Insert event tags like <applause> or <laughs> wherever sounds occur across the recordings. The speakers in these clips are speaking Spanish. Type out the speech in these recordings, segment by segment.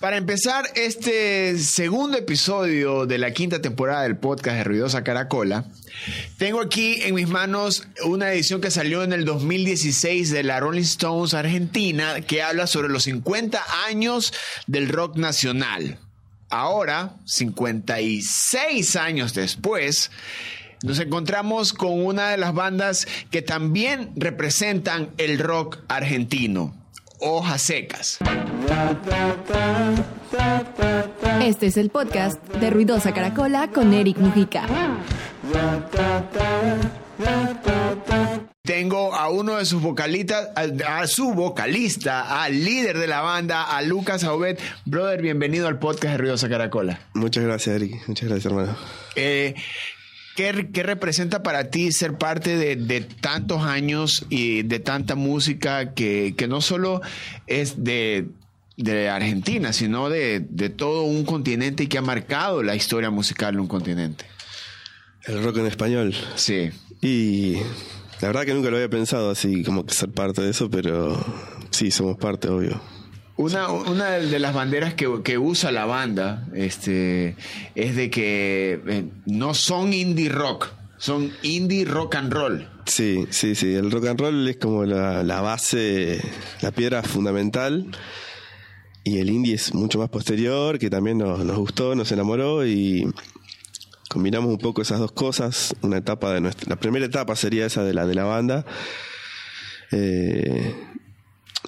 Para empezar este segundo episodio de la quinta temporada del podcast de Ruidosa Caracola, tengo aquí en mis manos una edición que salió en el 2016 de la Rolling Stones Argentina que habla sobre los 50 años del rock nacional. Ahora, 56 años después, nos encontramos con una de las bandas que también representan el rock argentino, Hojas Secas. Este es el podcast de Ruidosa Caracola con Eric Mujica. Tengo a uno de sus vocalistas, a, a, su vocalista, al líder de la banda, a Lucas Aubet. Brother, bienvenido al podcast de Ruidosa Caracola. Muchas gracias, Eric. Muchas gracias, hermano. Eh, ¿qué, ¿qué, representa para ti ser parte de, de, tantos años y de tanta música que, que no solo es de, de Argentina, sino de, de, todo un continente y que ha marcado la historia musical de un continente? El rock en español. Sí. Y la verdad que nunca lo había pensado así, como que ser parte de eso, pero sí, somos parte, obvio. Una, una de las banderas que, que, usa la banda este, es de que eh, no son indie rock, son indie rock and roll. Sí, sí, sí. El rock and roll es como la, la base, la piedra fundamental. Y el indie es mucho más posterior, que también nos, nos gustó, nos enamoró y combinamos un poco esas dos cosas. Una etapa de nuestra. La primera etapa sería esa de la de la banda. Eh,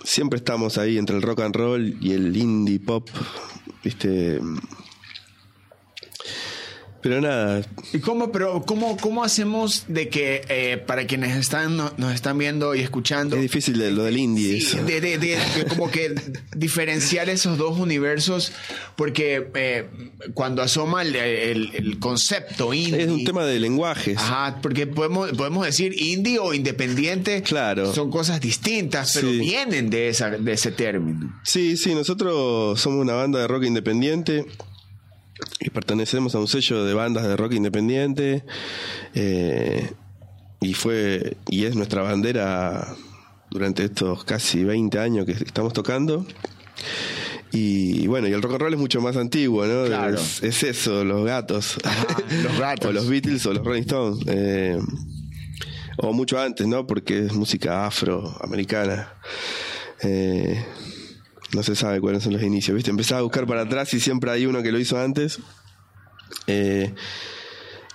siempre estamos ahí entre el rock and roll y el indie pop, viste. Pero nada. ¿Y cómo, pero cómo, cómo hacemos de que eh, para quienes están no, nos están viendo y escuchando? Es difícil de, lo del indie. Sí, de, de, de, como que diferenciar esos dos universos, porque eh, cuando asoma el, el, el, concepto indie. Es un tema de lenguajes. Ajá, porque podemos, podemos decir indie o independiente. Claro. Son cosas distintas, pero sí. vienen de, esa, de ese término. Sí, sí, nosotros somos una banda de rock independiente y pertenecemos a un sello de bandas de rock independiente eh, y fue y es nuestra bandera durante estos casi 20 años que estamos tocando y bueno, y el rock and roll es mucho más antiguo, ¿no? Claro. Es, es, eso, los gatos. Ajá, los <laughs> gatos. o los Beatles o los Rolling Stones. Eh, o mucho antes, ¿no? Porque es música afroamericana. Eh, no se sabe cuáles son los inicios, ¿viste? Empezaba a buscar para atrás y siempre hay uno que lo hizo antes. Eh,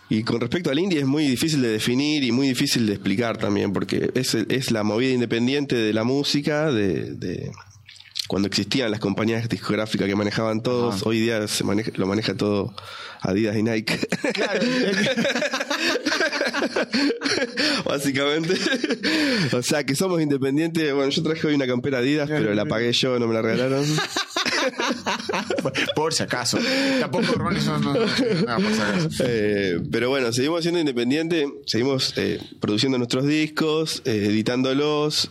y con respecto al indie es muy difícil de definir y muy difícil de explicar también, porque es, es la movida independiente de la música, de, de cuando existían las compañías discográficas que manejaban todos, Ajá. hoy día se maneja, lo maneja todo Adidas y Nike. Claro. <laughs> Básicamente. o sea, que somos independientes. Bueno, yo traje hoy una campera Adidas, pero la pagué yo, no me la regalaron. <laughs> por si acaso. Tampoco Rolling no, no, no, por si acaso. Eh, pero bueno, seguimos siendo independientes, seguimos eh, produciendo nuestros discos, eh, editándolos.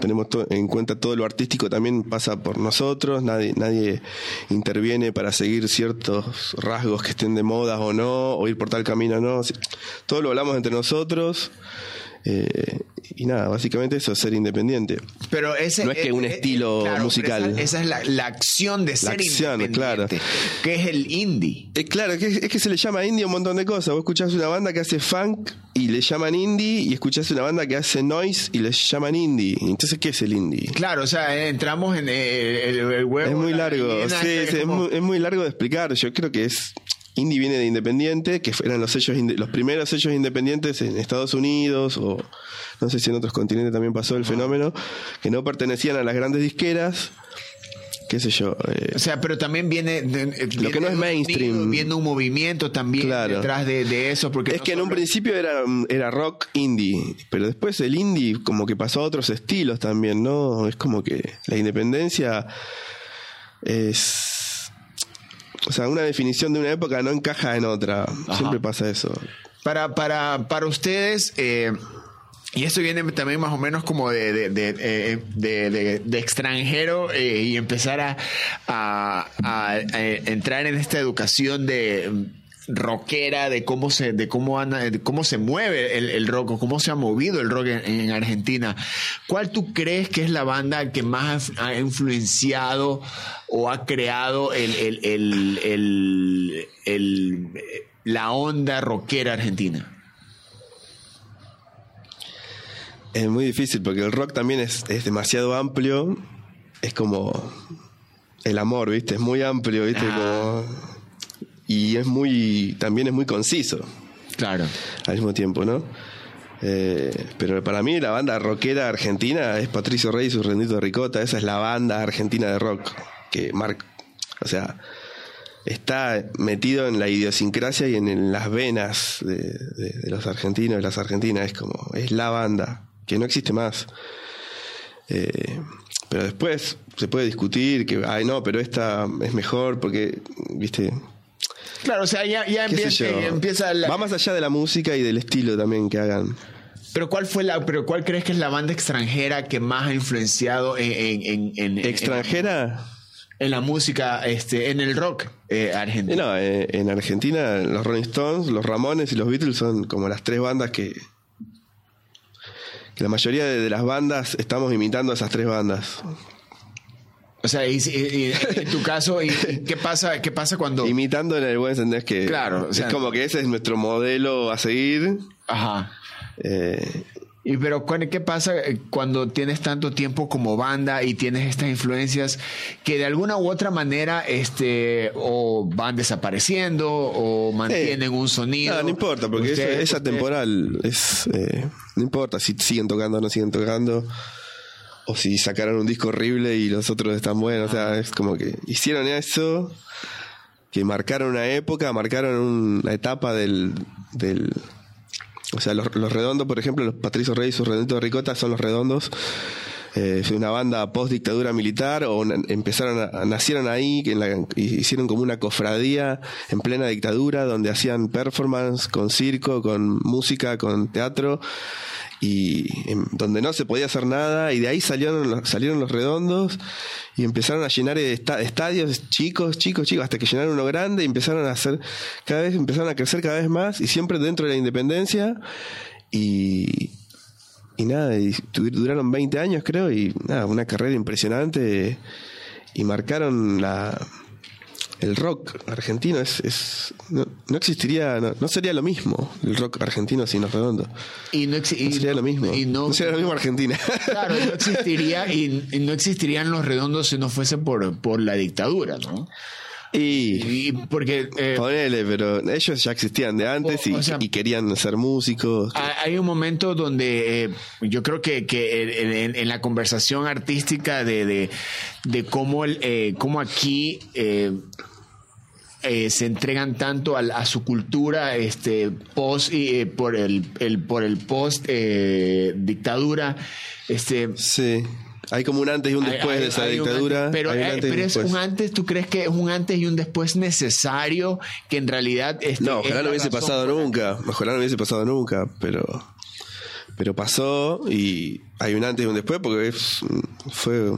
Tenemos en cuenta todo lo artístico también pasa por nosotros, nadie, nadie interviene para seguir ciertos rasgos que estén de moda o no, o ir por tal camino o no. Todo lo hablamos entre nosotros. Eh, y nada, básicamente eso es ser independiente. Pero ese no es que un eh, estilo claro, musical. Esa, esa, es la, la, acción de ser acción, independiente, claro. que es el indie. Eh, claro, es que, es que se le llama indie a un montón de cosas. Vos escuchás una banda que hace funk y le llaman indie, y escuchás una banda que hace noise y le llaman indie. Entonces, ¿qué es el indie? Claro, o sea, entramos en el, el, el huevo. Es muy largo, sí, sí, es, como... muy, es muy largo de explicar. Yo creo que es Indie viene de independiente, que eran los sellos los primeros sellos independientes en Estados Unidos o no sé si en otros continentes también pasó el fenómeno, que no pertenecían a las grandes disqueras. Qué sé yo. Eh, o sea, pero también viene. De, lo que no es mainstream. Viene un movimiento también claro. detrás de, de, eso. Porque es no que en un principio era, era rock indie, pero después el indie como que pasó a otros estilos también, ¿no? Es como que la independencia es o sea, una definición de una época no encaja en otra. Ajá. Siempre pasa eso. Para, para, para ustedes, eh, y esto viene también más o menos como de, de, de, de extranjero eh, y empezar a, a, a, entrar en esta educación de rockera de cómo se, de cómo, anda, de cómo se mueve el, el rock, o cómo se ha movido el rock en, en Argentina. ¿Cuál tú crees que es la banda que más ha influenciado o ha creado el, el- el- la onda rockera argentina? Es muy difícil porque el rock también es, es demasiado amplio. Es como el amor, ¿viste? Es muy amplio, ¿viste? Ah. Como- y es muy. También es muy conciso Claro. al mismo tiempo, ¿no? Eh, pero para mí la banda rockera argentina es Patricio Rey y su Rendito de Ricota. Esa es la banda argentina de rock que marca. O sea, está metido en la idiosincrasia y en, en las venas de, de- de los argentinos y las argentinas. Es como, es la banda, que no existe más. Eh, pero después se puede discutir que, ay no, pero esta es mejor porque, viste, Claro, o sea, ya, empieza, la- Va más allá de la música y del estilo también que hagan. Pero ¿cuál fue la, pero cuál crees que es la banda extranjera que más ha influenciado en, en, en- en- en- ¿Extranjera? en la música, este, en el rock eh, argentino? No, eh, en Argentina los Rolling Stones, los Ramones y los Beatles son como las tres bandas que la mayoría de, de las bandas estamos imitando a esas tres bandas. O sea, y, y- y- en tu caso, y, ¿qué pasa, qué pasa cuando? Imitando en el buen sentido es que Claro, o sea- es como que ese es nuestro modelo a seguir. Ajá. Eh, Y pero ¿cuál- ¿qué pasa eh, cuando tienes tanto tiempo como banda y tienes estas influencias que de alguna u otra manera este o van desapareciendo o mantienen un sonido? no, no importa, porque eso- Ustedes- es eh, no importa si siguen tocando o no siguen tocando. O si sacaron un disco horrible y los otros están buenos. O sea, es como que hicieron eso, que marcaron una época, marcaron una etapa del. del o sea, los, los redondos, por ejemplo, los Patricio Rey y sus redonditos de ricota son los redondos. Eh, fue una banda post dictadura militar o empezaron a, nacieron ahí que en la- hicieron como una cofradía en plena dictadura donde hacían performance con circo con música con teatro y em, donde no se podía hacer nada y de ahí salieron los, salieron los redondos y empezaron a llenar esta- estadios chicos chicos chicos hasta que llenaron uno grande y empezaron a hacer cada vez empezaron a crecer cada vez más y siempre dentro de la independencia y y nada, y duraron 20 años creo y nada, una carrera impresionante y marcaron la el rock argentino es, es no, no existiría no, no sería lo mismo el rock argentino sin los redondos y no, exi- y no sería no- lo mismo. y no, no sería lo mismo Argentina. Claro, no existiría y, y no existirían los redondos si no fuese por, por la dictadura, ¿no? y Y porque eh, ponele pero ellos ya existían de antes y, O- o sea- y querían ser músicos. ha- hay un momento donde eh, yo creo que, que en, en- en la conversación artística de, de, de cómo, el, eh, cómo aquí eh, se entregan tanto al- a, su cultura este post y eh, por el, el por el post eh, dictadura este sí hay como un antes y un después hay- de esa dictadura antes, pero eh, pero es un antes, ¿tú crees que es un antes y un después necesario que en realidad... este, No, ojalá no hubiese pasado nunca. Ojalá no hubiese pasado nunca, pero. Pero pasó y hay un antes y un después porque es- fue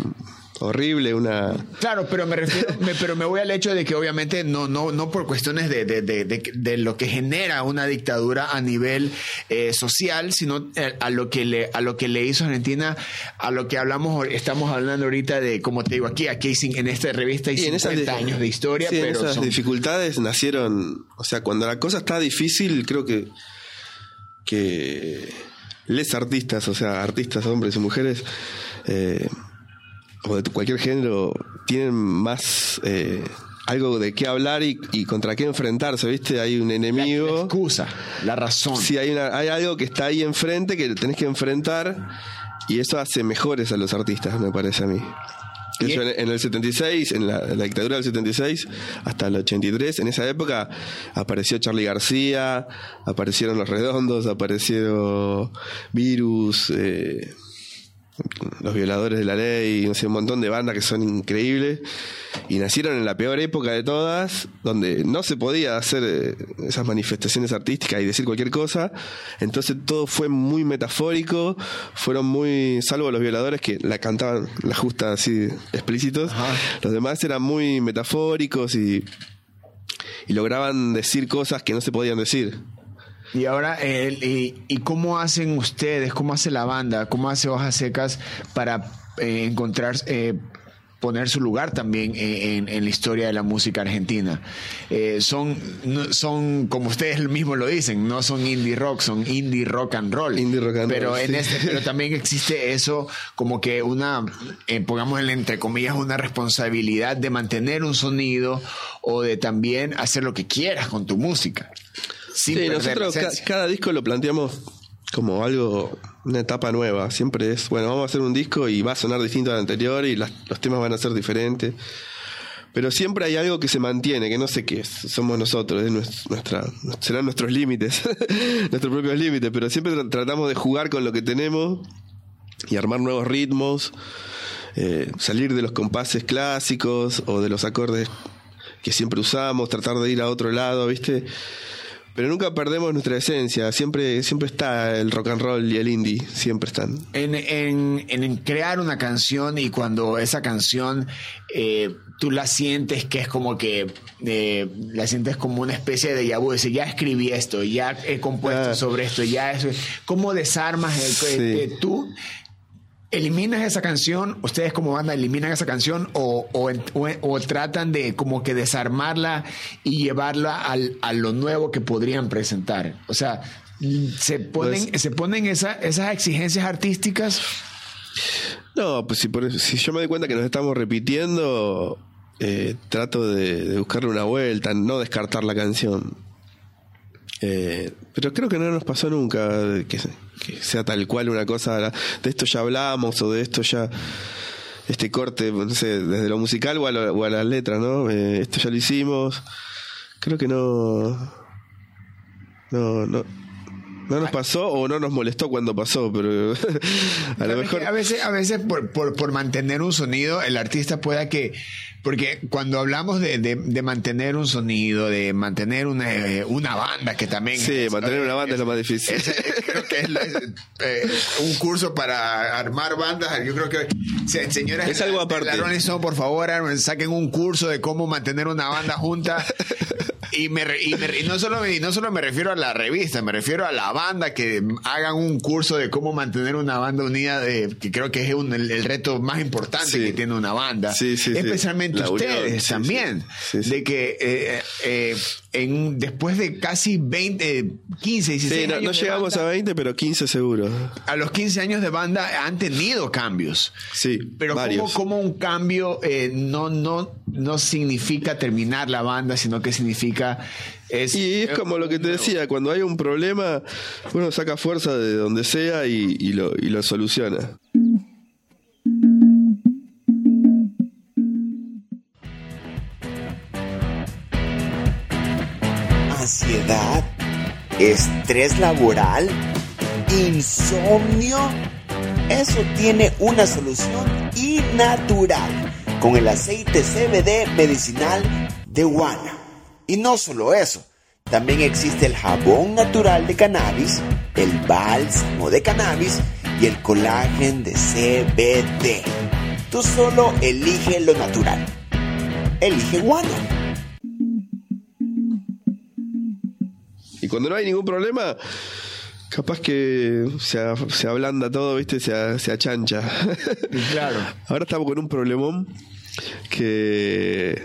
horrible, una. Claro, pero me refiero, <laughs> me- pero me voy al hecho de que obviamente no, no, no por cuestiones de, de, de, de- lo que genera una dictadura a nivel eh, social, sino eh, a lo que le, a lo que le hizo Argentina, a lo que hablamos, estamos hablando ahorita de, como te digo aquí, aquí en esta revista hay Y en 50 esas, años de historia, sí, pero esas son- dificultades nacieron. O sea, cuando la cosa está difícil, creo que. que les artistas, o sea, artistas, hombres y mujeres, eh, o de cualquier género, tienen más. eh, algo de qué hablar y, y contra qué enfrentarse, ¿viste? Hay un la enemigo. excusa, la razón. Sí, hay, una, hay algo que está ahí enfrente que tenés que enfrentar y eso hace mejores a los artistas, me parece a mí. En el 76, en la, en la dictadura del 76 hasta el 83, en esa época apareció Charlie García, aparecieron Los Redondos, apareció Virus, eh, Los Violadores de la Ley, no sé, un montón de bandas que son increíbles y nacieron en la peor época de todas, donde no se podía hacer eh, esas manifestaciones artísticas y decir cualquier cosa, entonces todo fue muy metafórico, fueron muy, salvo los violadores que la cantaban la justa así explícitos, Ajá. los demás eran muy metafóricos y y lograban decir cosas que no se podían decir. Y ahora, eh, y, y cómo hacen ustedes, cómo hace la banda, cómo hace Hojas Secas para eh, encontrar, eh, poner su lugar también en, en la historia de la música argentina? Eh, son, no- son, como ustedes <laughs> mismos lo dicen, no son indie rock, son indie rock and roll. Indie rock and pero roll, en sí. este, pero <laughs> también existe eso como que una, eh, pongámosle entre comillas, una responsabilidad de mantener un sonido o de también hacer lo que quieras con tu música. Sin Sí, nosotros ca- cada disco lo planteamos como algo, una etapa nueva. Siempre es, bueno, vamos a hacer un disco y va a sonar distinto al anterior y las- los temas van a ser diferentes. Pero siempre hay algo que se mantiene, que no sé qué es. Somos nosotros, es nues- nuestra, serán nuestros límites, <laughs> nuestros propios límites. Pero siempre tra- tratamos de jugar con lo que tenemos y armar nuevos ritmos, eh, salir de los compases clásicos o de los acordes que siempre usamos, tratar de ir a otro lado, ¿viste? Pero nunca perdemos nuestra esencia, siempre, siempre está el rock and roll y el indie, siempre están. En, en- en crear una canción y cuando esa canción eh, tú la sientes que es como que eh, la sientes como una especie de vu, decir, ya escribí esto, ya he compuesto Ah. sobre esto, ya eso. ¿Cómo desarmas el, Sí. eh, tú? ¿Eliminas esa canción? ¿Ustedes como banda eliminan esa canción o, o, o- o tratan de como que desarmarla y llevarla al, a lo nuevo que podrían presentar? O sea, se ponen, Pues- se ponen esa- esas exigencias artísticas. No, pues si, por si yo me doy cuenta que nos estamos repitiendo, eh, trato de, de buscarle una vuelta, no descartar la canción. Eh, pero creo que no nos pasó nunca que, que sea tal cual una cosa, de esto ya hablamos o de esto ya, este corte, no sé, desde lo musical o a, lo- o a las letras, ¿no? Eh, esto ya lo hicimos. Creo que no... No, no. No nos pasó o no nos molestó cuando pasó, pero <laughs> a lo mejor... A veces, a veces por, por, por mantener un sonido, el artista pueda que. Porque cuando hablamos de, de, de mantener un sonido, de mantener una, eh, una banda, que también. Sí, mantener una banda es lo más difícil. es- es- creo que es, la- es, eh, un curso para armar bandas. Yo creo que. se- Señoras Es algo aparte. la Rolling Stone, por favor, saquen un curso de cómo mantener una banda junta. <laughs> Y, me, y, me- y no solo, me- y no solo me refiero a la revista, me refiero a la banda que hagan un curso de cómo mantener una banda unida, de, que creo que es un- el, el reto más importante Sí. que tiene una banda. Sí, sí, sí. Especialmente La unión, ustedes sí, también. sí. Sí. De que eh, eh, en, después de casi 20, 15, 16 Sí, no, años no llegamos banda, a 20, pero 15 seguro. a los 15 años de banda han tenido cambios. Sí, Pero varios. como, un cambio eh, no, no, no significa terminar la banda, sino que significa... Es, Y es como lo que te decía, cuando hay un problema, uno saca fuerza de donde sea y, y lo, y lo soluciona. Ansiedad, estrés laboral, insomnio. Eso tiene una solución y natural con el aceite CBD medicinal de Guana. Y no solo eso, también existe el jabón natural de cannabis, el bálsamo de cannabis y el colágeno de CBD. Tú solo elige lo natural. Elige Guana. Cuando no hay ningún problema, capaz que se, se ablanda todo, ¿viste? Se, se achancha. <laughs> Claro. Ahora estamos con un problemón que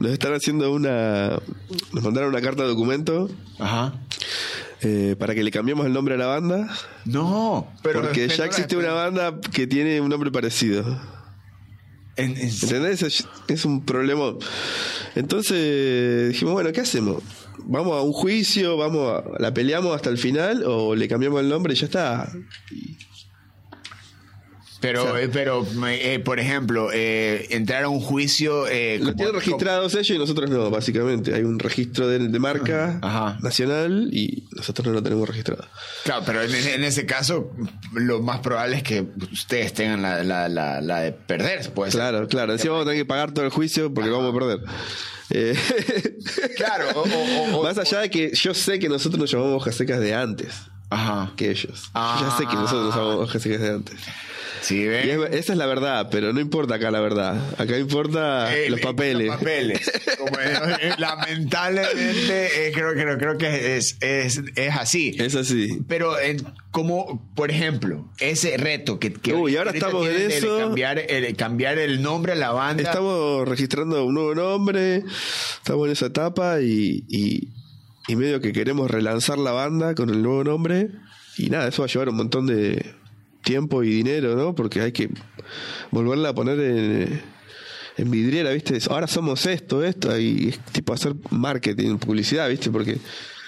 nos están haciendo una... Nos mandaron una carta de documento Ajá. eh, para que le cambiemos el nombre a la banda. No, pero... porque ya existe una banda que tiene un nombre parecido. En- en- ¿Entendés? Es, es un problema. Entonces dijimos, bueno, ¿qué hacemos? ¿Vamos a un juicio? ¿Vamos a, ¿La peleamos hasta el final? ¿O le cambiamos el nombre y ya está? pero, eh, pero eh, por ejemplo, eh, entrar a un juicio... Lo tienen registrados ellos y nosotros no, básicamente. Hay un registro de, de marca Ajá. nacional y nosotros no lo tenemos registrado. Claro, pero en, ese- en ese caso, lo más probable es que ustedes tengan la, la, la, la de perder, puede ser. Claro, claro. Encima vamos a tener que pagar todo el juicio porque lo vamos a perder. Eh, <laughs> Claro, o- o- o- Más allá de que yo sé que nosotros nos llamamos hojas secas de antes Ajá. que ellos. Ah. Ya sé que nosotros nos llamamos hojas secas de antes. Sí, ¿ven? Y es- esa es la verdad, pero no importa acá la verdad. Acá importa Eh, los papeles. Los papeles. Como, eh, lamentablemente, eh, creo, creo, creo que es, es, es así. Es así. Pero eh, como, por ejemplo, ese reto que, que Uy, ahora estamos en eso. Cambiar el, cambiar el nombre a la banda. Estamos registrando un nuevo nombre, estamos en esa etapa y, y, y medio que queremos relanzar la banda con el nuevo nombre. Y nada, eso va a llevar un montón de tiempo y dinero, ¿no? Porque hay que volverla a poner en, en vidriera, ¿viste? Ahora somos esto, esto, y es tipo hacer marketing, publicidad, ¿viste? Porque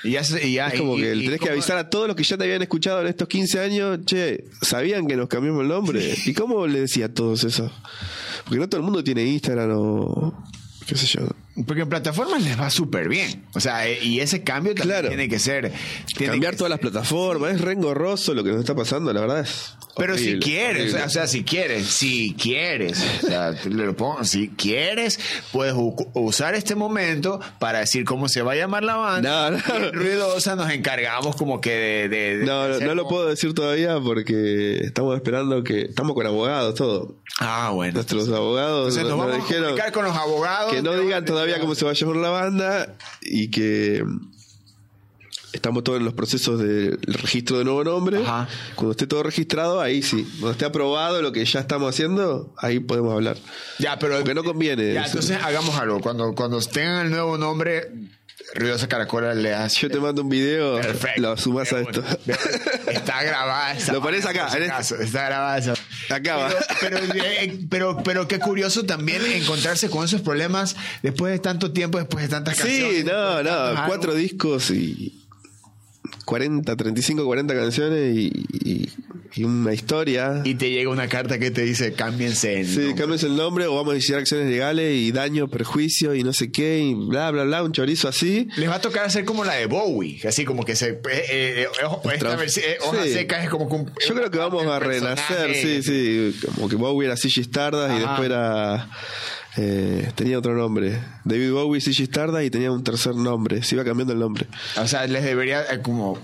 Y ya, se- y ya- es como y- que tenés que avisar a todos los que ya te habían escuchado en estos 15 años, che, ¿sabían que nos cambiamos el nombre? ¿Y cómo le decía a todos eso? Porque no todo el mundo tiene Instagram o qué sé yo. Porque en plataformas les va súper bien. O sea, eh, y ese cambio también Claro. tiene que ser. tiene Cambiar que todas las plataformas, es re engorroso lo que nos está pasando, la verdad es. Pero si quieres, o sea, horrible. o sea, si quieres, si quieres, o sea, te lo pongo, si quieres, puedes usar este momento para decir cómo se va a llamar la banda. No, no. En Ruidosa nos encargamos como que de... de- de No, no, no lo puedo decir todavía porque estamos esperando que. Estamos con abogados, todo. Ah, bueno. Nuestros abogados Entonces nos nos, vamos a dijeron comunicar con los abogados. que no digan todavía cómo se va a llamar la banda y que estamos todos en los procesos del registro de nuevo nombre. Ajá. Cuando esté todo registrado, ahí sí. Cuando esté aprobado lo que ya estamos haciendo, ahí podemos hablar. Ya, pero... Porque no conviene Ya, eso. entonces hagamos algo. Cuando, cuando tengan el nuevo nombre, Ruidosa Caracola le hace... Yo te mando un video, Perfecto. lo sumas a esto. Está grabada. esa Lo pones acá, en este. Está grabada esa. Pero, pero, eh, pero, pero qué curioso también encontrarse con esos problemas después de tanto tiempo, después de tantas canciones. Sí, no, no, cuatro discos y 40, 35, 40 canciones y, y- y una historia. Y te llega una carta que te dice cámbiense. el Sí, nombre". cambies el nombre o vamos a iniciar acciones legales y daño, perjuicio y no sé qué y bla, bla, bla, un chorizo así. Les va a tocar hacer como la de Bowie, así como que se. eh, eh, eh, ojo, esta Otra- versión, eh, hoja sí. seca es como que un- Yo creo que vamos a renacer, sí, sí. Como que Bowie era Ziggy Stardust y después era. Eh, tenía otro nombre. David Bowie, Ziggy Stardust y tenía un tercer nombre. Se iba cambiando el nombre. O sea, les debería eh, como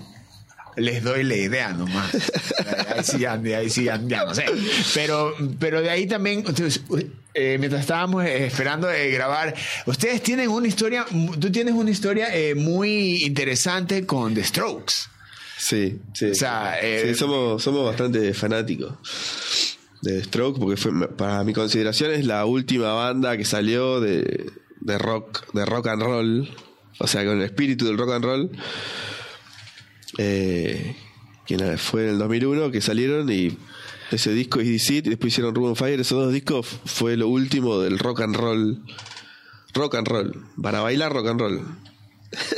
les doy la idea nomás. <laughs> ahí sí ahí sí ya, ya no sé. Pero, pero de ahí también, entonces, eh, mientras estábamos eh, esperando grabar, ustedes tienen una historia, tú tienes una historia eh, muy interesante con The Strokes. Sí, sí. O sea, Sí, somos, somos bastante fanáticos de Stroke porque fue, para mi consideración es la última banda que salió de, de rock, de rock and roll, o sea, con el espíritu del rock and roll. Eh, que fue en el 2001 que salieron y ese disco Is This It, y después hicieron on Fire, esos dos discos fue lo último del rock and roll. Rock and roll, para bailar rock and roll.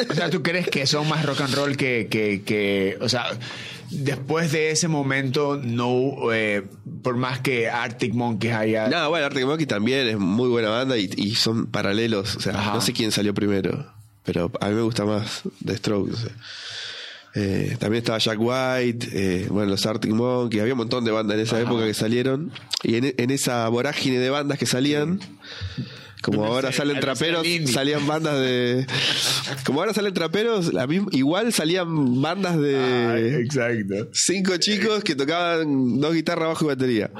O sea, ¿tú crees que son más rock and roll que, que, que o sea, después de ese momento, no, eh, por más que Arctic Monkeys haya... No, bueno, Arctic Monkey también es muy buena banda y, y son paralelos. O sea, Ajá. no sé quién salió primero, pero a mí me gusta más The Strokes. o sea. Eh, también estaba Jack White, eh, bueno, los Arctic Monkeys, había un montón de bandas en esa época que salieron. Y en, en esa vorágine de bandas que salían, como Yo ahora salen traperos, salían bandas de. <laughs> Como ahora salen traperos, la misma- igual salían bandas de exacto. cinco chicos que tocaban dos guitarras, bajo y batería.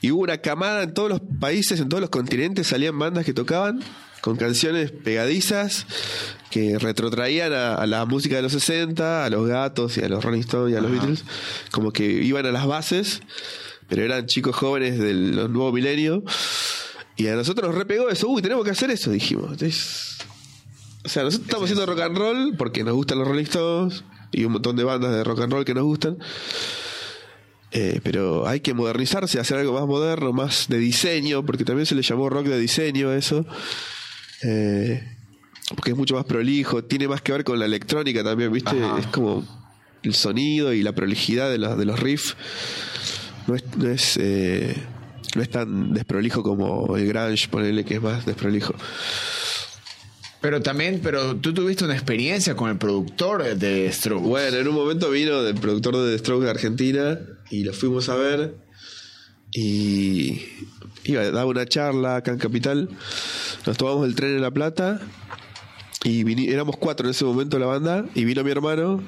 Y hubo una camada en todos los países, en todos los continentes, salían bandas que tocaban con canciones pegadizas que retrotraían a, a la música de los 60, a los gatos y a los Rolling Stones y a los Beatles, como que iban a las bases, pero eran chicos jóvenes del nuevo milenio. Y a nosotros nos repegó eso, uy, tenemos que hacer eso, dijimos. Entonces, o sea, nosotros estamos haciendo rock and roll porque nos gustan los Rolling Stones y un montón de bandas de rock and roll que nos gustan. Eh, pero hay que modernizarse, hacer algo más moderno, más de diseño, porque también se le llamó rock de diseño a eso. Eh, porque es mucho más prolijo, tiene más que ver con la electrónica también, ¿viste? Ajá. Es como el sonido y la prolijidad de los, de los riffs. No es, no es, eh, no es tan desprolijo como el grunge, ponele que es más desprolijo. Pero también, pero tú tuviste una experiencia con el productor de Strokes. Bueno, en un momento vino el productor de The Strokes de Argentina y lo fuimos a ver y iba daba una charla acá en Capital. Nos tomamos el tren en La Plata y éramos cuatro en ese momento la banda y vino mi hermano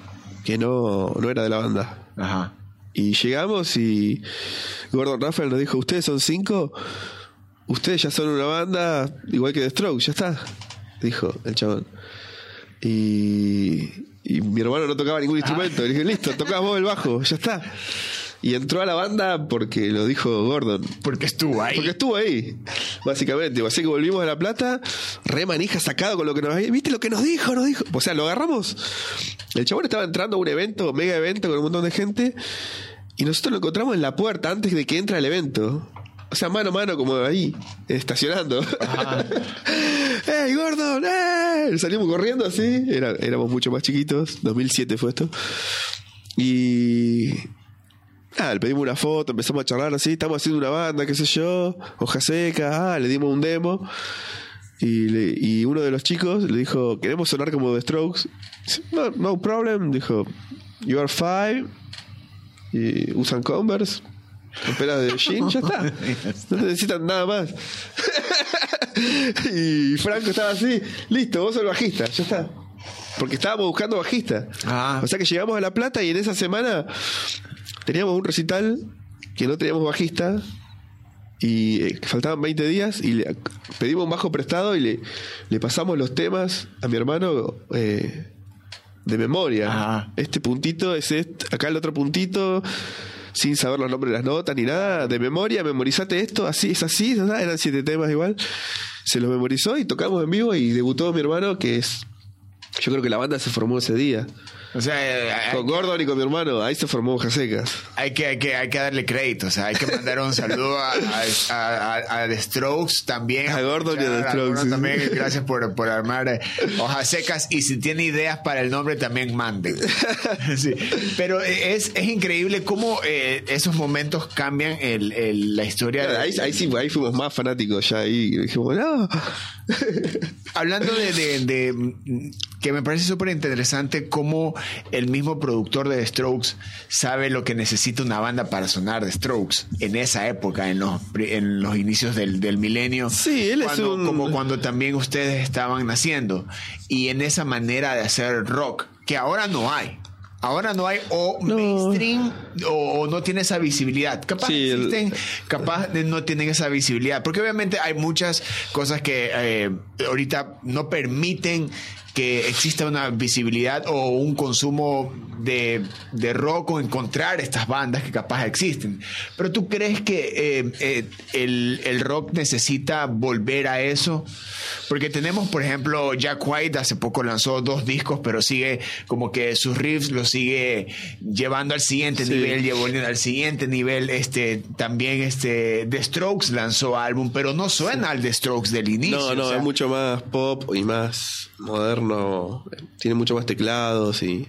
que no, no era de la banda. Ajá. Y llegamos y Gordon Rafael nos dijo, ustedes son cinco, ustedes ya son una banda igual que The Strokes, ya está, dijo el chabón. Y, y mi hermano no tocaba ningún instrumento. Le dije, listo, tocás vos el bajo, ya está. Y entró a la banda porque lo dijo Gordon. Porque estuvo ahí. Porque estuvo ahí, básicamente. Así que volvimos a La Plata, re manija sacado con lo que nos ¿Viste lo que nos dijo? Nos dijo. O sea, lo agarramos. El chabón estaba entrando a un evento, mega evento con un montón de gente. Y nosotros lo encontramos en la puerta antes de que entre al evento. O sea, mano a mano, como ahí, estacionando. <laughs> ¡Ey, Gordon! ¡Eh! Salimos corriendo así. Era- éramos mucho más chiquitos. 2007 fue esto. Y. Nada, le pedimos una foto, empezamos a charlar así. Estamos haciendo una banda, qué sé yo. Hoja seca. Ah, le dimos un demo. Y, le- y uno de los chicos le dijo: Queremos sonar como The Strokes. No, no problem. Dijo: You are five. Y usan Converse. Camperas de jean, ya está. No necesitan nada más. <laughs> y Franco estaba así, listo, vos sos el bajista, ya está. Porque estábamos buscando bajista. Ah. O sea que llegamos a La Plata y en esa semana teníamos un recital que no teníamos bajista y eh, faltaban 20 días y le pedimos un bajo prestado y le, le pasamos los temas a mi hermano eh, de memoria. Ajá. Este puntito es este, acá el otro puntito, sin saber los nombres de las notas ni nada, de memoria, memorizate esto, así, es así, eran siete temas igual. Se los memorizó y tocamos en vivo y debutó mi hermano, que es. Yo creo que la banda se formó ese día. O sea, Con Gordon y con mi hermano, ahí se formó Hojas Secas. hay que, hay, que, hay que darle crédito. O sea, hay que mandar un saludo a, a, a- a The Strokes también. A Gordon y a The Strokes, sí. también. Gracias por, por armar eh, hojas secas. Y si tiene ideas para el nombre, también manden. <laughs> Sí. Pero es, es increíble cómo eh, esos momentos cambian el, el- la historia. Ahí, ahí sí, ahí fuimos más fanáticos ya ahí. Dijimos, no. Hablando de, de- de, que me parece súper interesante cómo el mismo productor de The Strokes sabe lo que necesita una banda para sonar The Strokes en esa época, en los, en los inicios del, del milenio. Sí, él es un- Como cuando también ustedes estaban naciendo. Y en esa manera de hacer rock, que ahora no hay. Ahora no hay o No. mainstream o, o no tiene esa visibilidad. Capaz Sí, el- capaz no tienen esa visibilidad. Porque obviamente hay muchas cosas que eh, ahorita no permiten que exista una visibilidad o un consumo de, de rock o encontrar estas bandas que capaz existen. Pero tú crees que eh, eh, el, el rock necesita volver a eso? Porque tenemos, por ejemplo, Jack White hace poco lanzó dos discos, pero sigue como que sus riffs los sigue llevando al siguiente Sí. nivel, llevando al siguiente nivel. Este, también este, The Strokes lanzó álbum, pero no suena al The Strokes del inicio. No, no, o sea, es mucho más pop y más moderno. Tiene mucho más teclados y.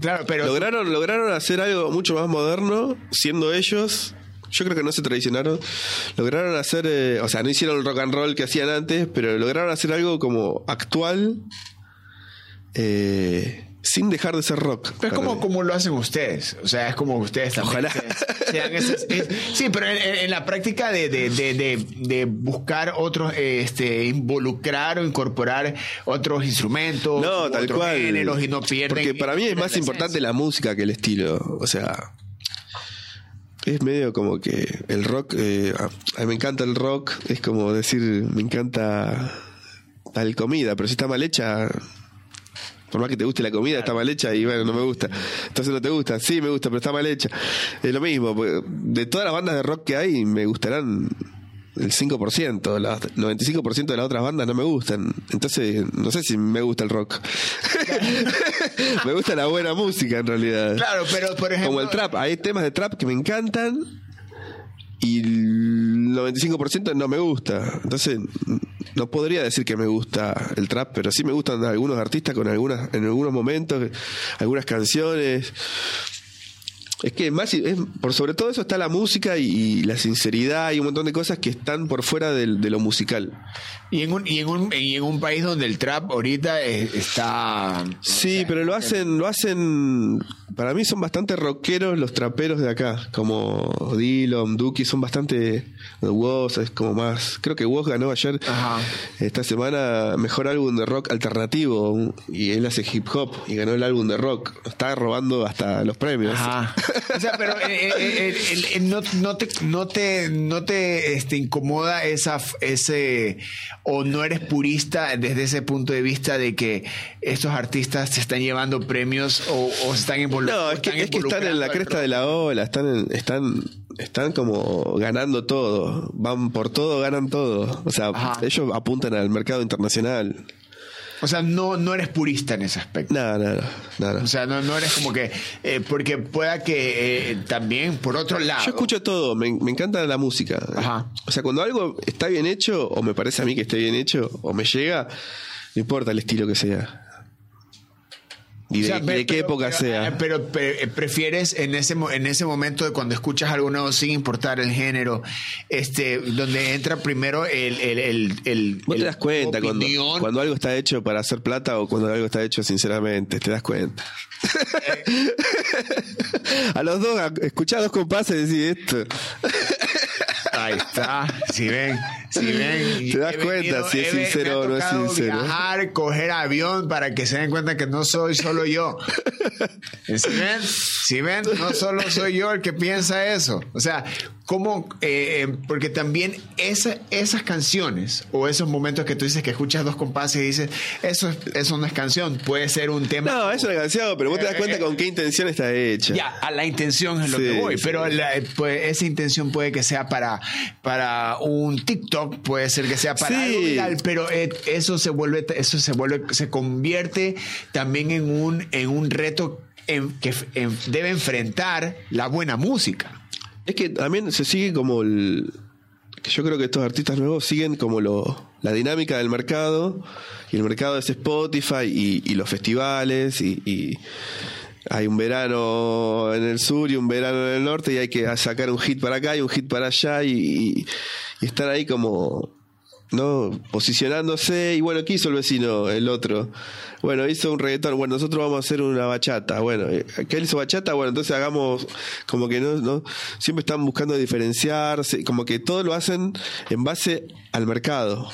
Claro, pero Lograron, lograron hacer algo mucho más moderno, siendo ellos. Yo creo que no se traicionaron. Lograron hacer, eh, o sea, no hicieron el rock and roll que hacían antes, pero lograron hacer algo como actual, eh, sin dejar de ser rock. Pero es como, mí. como lo hacen ustedes. O sea, es como ustedes también. Ojalá. se- sean esas- es- sí, pero en, la práctica de, de, de, de- de buscar otros, este, involucrar o incorporar otros instrumentos, No, tal otros cual. géneros y no pierden. Porque para mí es más la importante la música que el estilo. O sea, es medio como que el rock. eh, a, a mí me encanta el rock. Es como decir, me encanta tal comida, pero si está mal hecha. Por más que te guste la comida, está mal hecha y bueno, no me gusta. Entonces no te gusta. Sí, me gusta, pero está mal hecha. Es lo mismo. porque De todas las bandas de rock que hay, me gustarán el 5%. Las 95% de las otras bandas no me gustan. Entonces, no sé si me gusta el rock. <laughs> me gusta la buena música, en realidad. Claro, pero por ejemplo. Como el trap. Hay temas de trap que me encantan y el 95% no me gusta. Entonces, no podría decir que me gusta el trap, pero sí me gustan algunos artistas con algunas, en algunos momentos, algunas canciones. Es que más, es- por sobre todo eso está la música y, y la sinceridad y un montón de cosas que están por fuera del- de lo musical. Y en, un, y, en un, y en un país donde el trap ahorita eh, está. Sí, pero lo hacen, lo hacen para mí son bastante rockeros los traperos de acá, como Dillon, Duki, son bastante Woz, es como más, creo que Woz ganó ayer Ajá. esta semana mejor álbum de rock alternativo y él hace hip hop y ganó el álbum de rock, está robando hasta los premios. Ajá. O sea, pero eh, eh, eh, no, no te, no te, no te este, incomoda esa, ese, o no eres purista desde ese punto de vista de que estos artistas se están llevando premios o, o se están involucrando. No, es que, es que están en la cresta de la ola, están, en- están, están como ganando todo, van por todo, ganan todo. O sea, Ajá. ellos apuntan al mercado internacional. O sea, no, no eres purista en ese aspecto. No, no, no, no. O sea, no, no eres como que, eh, porque pueda que eh, también, por otro lado. Yo escucho todo, me, me encanta la música. Ajá. O sea, cuando algo está bien hecho, o me parece a mí que esté bien hecho, o me llega, no importa el estilo que sea. Y de, O sea, y de pero- qué época pero, sea. eh, Pero, pe- prefieres en ese en ese momento de cuando escuchas algo nuevo sin importar el género, este, donde entra primero el el el, el- Vos te das cuenta cuando, cuando algo está hecho para hacer plata o cuando algo está hecho sinceramente, te das cuenta. <laughs> a los dos, a- escuchá dos compases y decís esto. <laughs> Ahí está. Si ven, si ven. Te das cuenta si es sincero o no es sincero. Viajar, coger avión para que se den cuenta que no soy solo yo. <laughs> Si ven, si ven, no solo soy yo el que piensa eso. O sea, ¿cómo? eh, eh, porque también esa- esas canciones o esos momentos que tú dices que escuchas dos compases y dices, eso, es- eso no es canción, puede ser un tema. No, es una canción, pero vos te das cuenta con qué intención está hecha. Ya, a la intención es lo Sí, que voy, sí. pero la- pues, esa intención puede que sea para, para un TikTok, puede ser que sea para Sí. algo viral, pero eh, eso se vuelve, eso se vuelve, se convierte también en un, en un reto que debe enfrentar la buena música. Es que también se sigue como el. Yo creo que estos artistas nuevos siguen como lo, la dinámica del mercado. Y el mercado es Spotify y, los festivales. Y, y hay un verano en el sur y un verano en el norte. Y hay que sacar un hit para acá y un hit para allá. Y, y, y están ahí como. ¿No? Posicionándose, y bueno, ¿qué hizo el vecino, el otro? Bueno, hizo un reggaetón, bueno, nosotros vamos a hacer una bachata, bueno, eh, ¿qué él hizo bachata? Bueno, entonces hagamos como que no, no, siempre están buscando diferenciarse, como que todo lo hacen en base al mercado.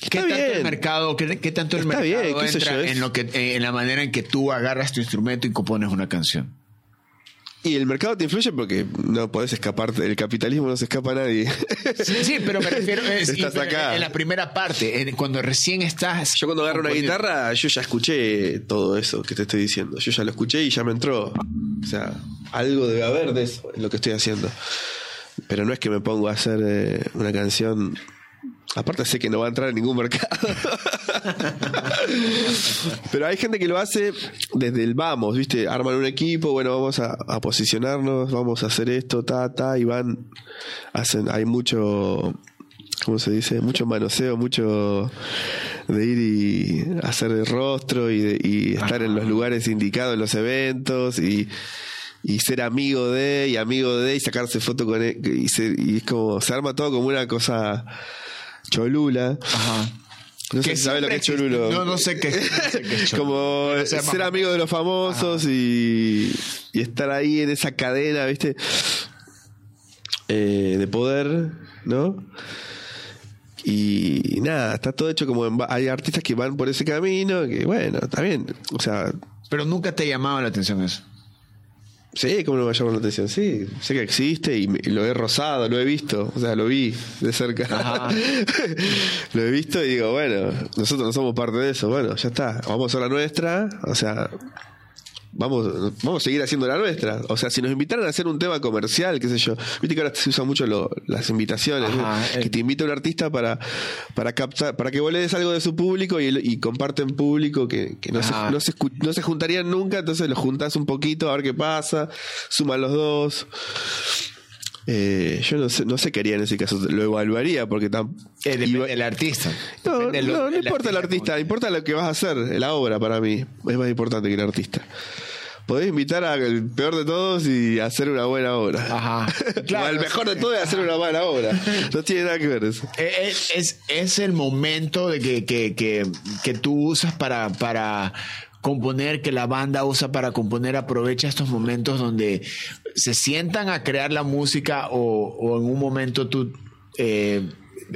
¿Qué tanto el bien. mercado, qué, qué tanto el Está mercado bien, entra yo, en lo que, en la manera en que tú agarras tu instrumento y compones una canción? Y el mercado te influye porque no podés escaparte, del capitalismo no se escapa nadie. Sí, sí, pero me refiero <laughs> es- Estás pero acá. en la primera parte, en- cuando recién estás. Yo cuando agarro una guitarra, yo ya escuché todo eso que te estoy diciendo. Yo ya lo escuché y ya me entró. O sea, algo debe haber de eso en lo que estoy haciendo. Pero no es que me pongo a hacer eh, una canción. Aparte sé que no va a entrar en ningún mercado. <laughs> Pero hay gente que lo hace desde el vamos, ¿viste? Arman un equipo, bueno, vamos a, a posicionarnos, vamos a hacer esto, ta, ta, y van, hacen, hay mucho, ¿cómo se dice? Mucho manoseo, mucho de ir y hacer el rostro y, de- y estar en los lugares indicados en los eventos y, y ser amigo de y amigo de y sacarse foto con él y, se- y es como se arma todo como una cosa cholula Ajá. no sé si sabes lo que es cholulo. No, no sé qué es- no sé qué es <laughs> cholulo. como ser amigo de los famosos y, y estar ahí en esa cadena viste Eh, de poder no y nada, está todo hecho como en hay artistas que van por ese camino, que bueno, está bien. O sea, Pero nunca te llamaba la atención eso. Sí, como no me llama la atención, sí, sé que existe y, lo he rozado, lo he visto, o sea, lo vi de cerca. <laughs> Lo he visto y digo, bueno, nosotros no somos parte de eso, bueno, ya está, vamos a la nuestra, o sea, vamos, vamos a seguir haciendo la nuestra. O sea, si nos invitaran a hacer un tema comercial, qué sé yo, viste que ahora se usan mucho lo- las invitaciones, Ajá, ¿no? que te invita un artista para, para captar, para que vos le des algo de su público y, y comparten público que, que no, se, no, se no se juntarían nunca, entonces los juntás un poquito a ver qué pasa, suman los dos. Eh, yo no sé, no sé qué haría en ese caso, lo evaluaría porque tam- Eh, iba- del artista. no, importa el artista, importa lo que vas a hacer, la obra para mí es más importante que el artista. Podés invitar al peor de todos y hacer una buena obra. Ajá. <laughs> o Claro, al mejor de todos y hacer una mala obra. No tiene nada que ver eso. Eh, Es, es, es el momento de que, que, que, que tú usas para, para componer, que la banda usa para componer, aprovecha estos momentos donde se sientan a crear la música o, o en un momento tú eh,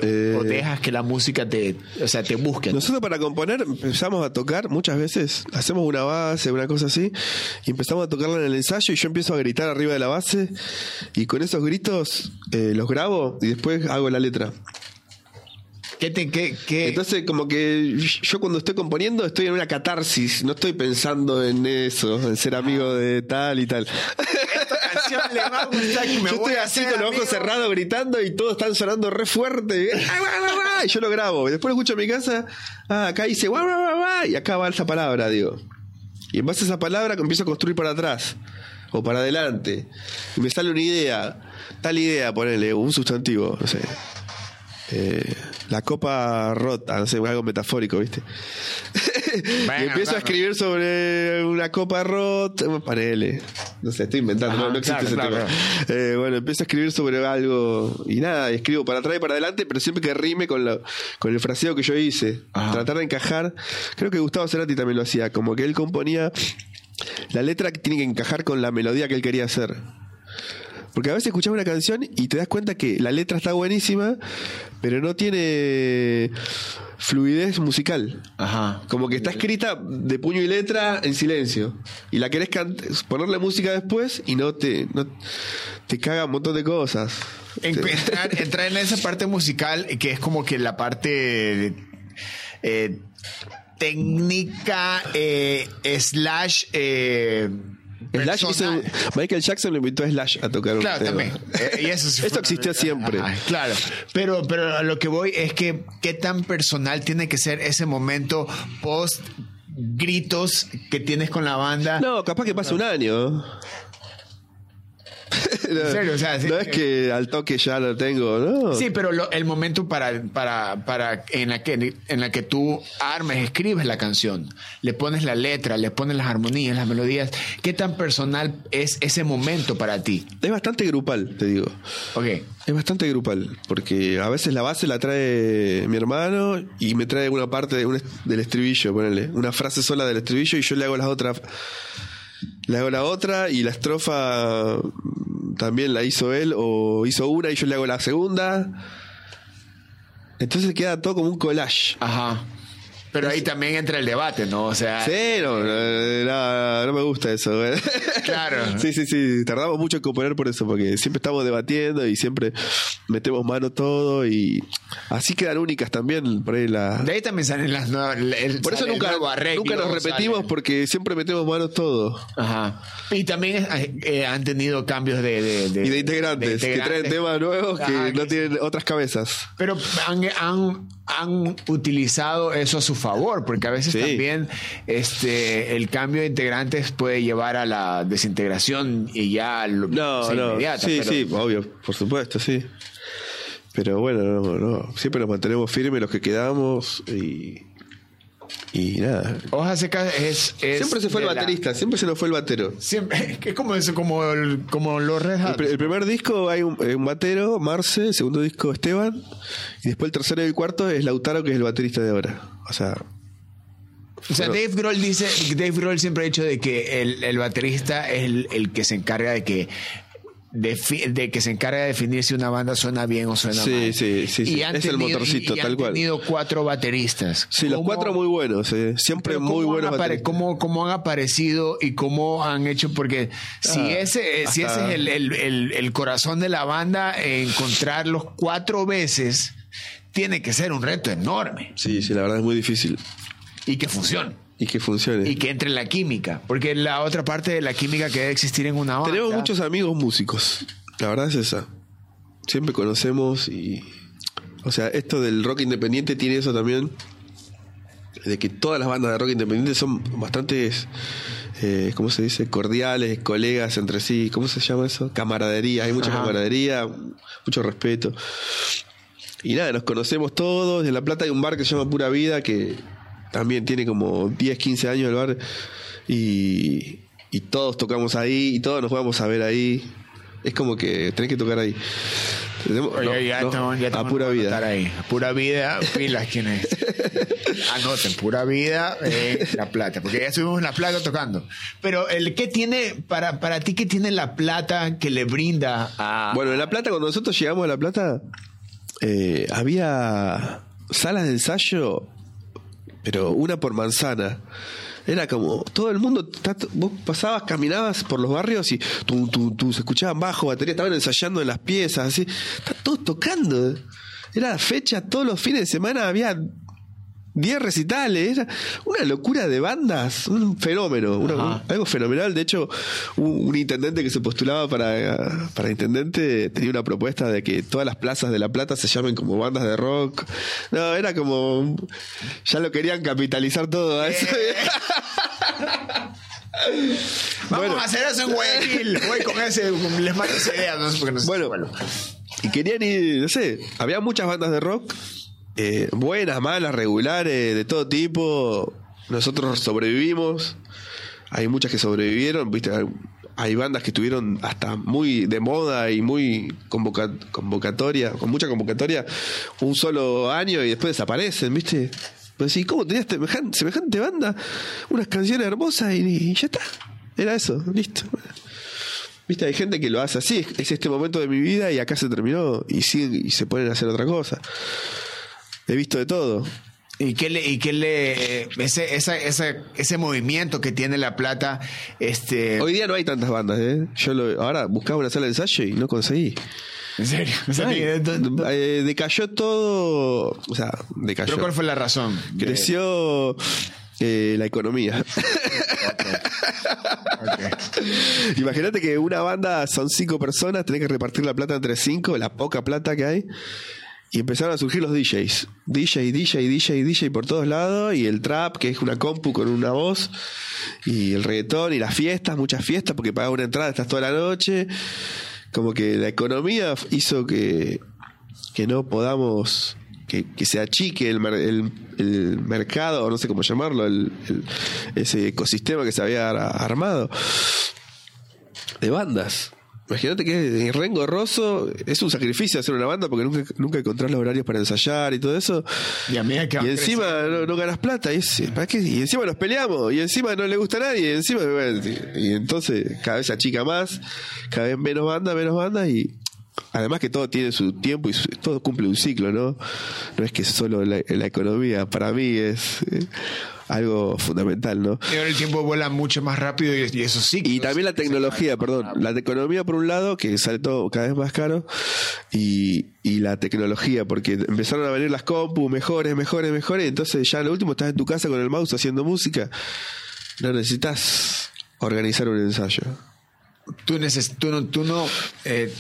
Eh, o dejas que la música te, o sea, te busque. Nosotros para componer empezamos a tocar muchas veces, hacemos una base, una cosa así, y empezamos a tocarla en el ensayo y yo empiezo a gritar arriba de la base y con esos gritos eh, los grabo y después hago la letra. ¿Qué te, qué, qué- Entonces como que yo cuando estoy componiendo estoy en una catarsis, no estoy pensando en eso, en ser amigo de tal y tal. canción le va a gustar y me <laughs> yo voy estoy así con los ojos cerrados gritando y todos están sonando re fuerte. Y yo lo grabo. Y después lo escucho en mi casa. Ah, acá dice guau, guau, guau, guau, y acá va esa palabra, digo. Y en base a esa palabra empiezo a construir para atrás o para adelante. Y me sale una idea. Tal idea, ponele, un sustantivo, no sé. Eh, la copa rota, no sé, algo metafórico, ¿viste? <laughs> y empiezo claro. a escribir sobre una copa rota, panele. No sé, estoy inventando, Ajá, no, no existe claro, ese claro, tema. Eh, bueno, empiezo a escribir sobre algo y nada, y escribo para atrás y para adelante, pero siempre que rime con, la- con el fraseo que yo hice. Ajá. Tratar de encajar. Creo que Gustavo Cerati también lo hacía, como que él componía la letra que tiene que encajar con la melodía que él quería hacer. Porque a veces escuchas una canción y te das cuenta que la letra está buenísima, pero no tiene fluidez musical. Ajá. Como que está escrita de puño y letra en silencio. Y la querés ponerle música después y no te, no, te caga un montón de cosas. En- Te- entrar, entrar en esa parte musical que es como que la parte eh, técnica eh, slash eh, Slash hizo-. Michael Jackson le invitó a Slash a tocar un Claro, tema. también. Eh, y eso sí <laughs> Esto fue- existió siempre. Ajá, claro. Pero, pero a lo que voy es que qué tan personal tiene que ser ese momento post gritos que tienes con la banda. No, capaz que pasa un año. <laughs> no, serio, o sea, sí. no es que al toque ya lo tengo, ¿no? Sí, pero lo- el momento para, para, para en la que en la que tú armes, escribes la canción, le pones la letra, le pones las armonías, las melodías, ¿qué tan personal es ese momento para ti? Es bastante grupal, te digo. Ok. Es bastante grupal, porque a veces la base la trae mi hermano y me trae una parte de un del estribillo, ponele, una frase sola del estribillo y yo le hago las otras. Le hago la otra y la estrofa también la hizo él o hizo una y yo le hago la segunda. Entonces queda todo como un collage. Ajá. Pero ahí también entra el debate, ¿no? O sea, Sí, no, no, me gusta eso. güey. <laughs> Claro. Sí, sí, sí. Tardamos mucho en componer por eso, porque siempre estamos debatiendo y siempre metemos mano todo y así quedan únicas también por ahí la. de ahí también salen las nuevas. el- Por eso nunca, arreglo, nunca nos repetimos sale- porque siempre metemos mano todo. Ajá. Y también eh, eh, han tenido cambios de, de, de- Y de integrantes, de que traen temas nuevos que Ajá, no que- tienen otras cabezas. Pero han, han, han utilizado eso a su favor, porque a veces Sí. también este el cambio de integrantes puede llevar a la desintegración y ya lo, No, no. inmediata, sí, pero- sí, obvio, por supuesto, sí. Pero bueno, no, no. Siempre nos mantenemos firmes los que quedamos y. Y nada. Hoja seca es, es Siempre se fue el la- baterista, siempre se nos fue el batero. siempre que <laughs> es como eso, como el- como los Red El, primer disco hay un, eh, un batero, Marce, el segundo disco Esteban, y después el tercero y el cuarto es Lautaro, que es el baterista de ahora. O sea, O sea, Dave Grohl dice, Dave Grohl siempre ha dicho de que el, el baterista es el, el que se encarga de que de que se encarga de definir si una banda suena bien o suena Sí, mal. sí, sí, sí. han Es el motorcito, y tal han cual. tenido cuatro bateristas. sí, los ¿Cómo- cuatro muy buenos, eh, siempre muy buenos bateristas. cómo, cómo han aparecido y cómo han hecho? Porque si Ah, ese, si ese es el, el- el- el corazón de la banda, encontrarlos cuatro veces tiene que ser un reto enorme Sí, sí, la verdad es muy difícil. y que funcione. Y que funcione. Y que entre la química, porque la otra parte de la química que debe existir en una banda. Tenemos muchos amigos músicos, la verdad es esa. Siempre conocemos y... O sea, esto del rock independiente tiene eso también, de que todas las bandas de rock independiente son bastante, eh, ¿cómo se dice? Cordiales, colegas entre sí, ¿cómo se llama eso? Camaradería, hay mucha Ajá. camaradería, mucho respeto. Y nada, nos conocemos todos. En La Plata hay un bar que se llama Pura Vida, que también tiene como 10, 15 años el bar. Y, y todos tocamos ahí y todos nos vamos a ver ahí. Es como que tenés que tocar ahí. No, ya no, estamos- ya a estamos pura por vida. Ahí. A pura vida, pilas quienes. <laughs> Anoten, pura vida, eh, La Plata. Porque ya estuvimos en La Plata tocando. Pero el ¿qué tiene, para, para ti, qué tiene La Plata que le brinda a. Bueno, en La Plata, cuando nosotros llegamos a La Plata, eh, había salas de ensayo, pero una por manzana. Era como, todo el mundo, vos pasabas, caminabas por los barrios y tú, tú, tú, se escuchaban bajo, batería, estaban ensayando en las piezas, así, está todos tocando. Era la fecha, todos los fines de semana había 10 recitales, era una locura de bandas, un fenómeno, una- Ajá. un- algo fenomenal. De hecho, un, un intendente que se postulaba para, para intendente tenía una propuesta de que todas las plazas de La Plata se llamen como bandas de rock. No, era como. Ya lo querían capitalizar todo a eso. <laughs> Vamos bueno. a hacer eso en Guayaquil. Voy con ese, les mando esa idea, no sé por qué no sé. Bueno, y querían ir, no sé, había muchas bandas de rock, eh, buenas, malas, regulares, de todo tipo. Nosotros sobrevivimos, hay muchas que sobrevivieron, viste, hay, bandas que estuvieron hasta muy de moda y muy convoca- convocatoria, con mucha convocatoria, un solo año y después desaparecen, viste. Pues sí, ¿cómo tenías semejante, semejante banda? Unas canciones hermosas y, ya está. Era eso, listo. Viste, hay gente que lo hace así, es, es este momento de mi vida y acá se terminó y siguen y se a hacer otra cosa. He visto de todo. ¿Y qué le, y qué le, ese, esa, esa, ese movimiento que tiene La Plata, este, Hoy día no hay tantas bandas, ¿eh? Yo lo- ahora buscaba una sala de ensayo y no conseguí. en serio, o sea, Ay, que- eh, decayó todo, o sea, decayó. pero ¿cuál fue la razón? Creció eh, la economía. Imagínate que una banda son cinco personas, tenés que repartir la plata entre cinco, la poca plata que hay. Y empezaron a surgir los DJs. DJ, DJ, DJ, DJ por todos lados. Y el trap, que es una compu con una voz. Y el reggaetón y las fiestas, muchas fiestas, porque pagas una entrada, estás toda la noche. Como que la economía hizo que, que no podamos. Que, que se achique el, el, el mercado, no sé cómo llamarlo, el- el- ese ecosistema que se había ar- armado de bandas. Imagínate que en Rengo Rosso es un sacrificio hacer una banda porque nunca, nunca encontrás los horarios para ensayar y todo eso. Y a que Y encima no, no ganas plata. Y, es- ¿para qué? y encima nos peleamos. Y encima no le gusta a nadie. Y encima. bueno, y, y entonces cada vez se achica más. Cada vez menos banda, menos banda. Y además que todo tiene su tiempo y su- todo cumple un ciclo, ¿no? No es que solo la, la economía. Para mí es eh, algo fundamental, ¿no? Y ahora el tiempo vuela mucho más rápido y, y eso sí. Y también la tecnología, perdón. La economía por un lado, que sale todo cada vez más caro, y, y la tecnología, porque empezaron a venir las compu mejores, mejores, mejores, entonces ya lo último estás en tu casa con el mouse haciendo música. No necesitas organizar un ensayo. Tú, neces tú no, tú no eh,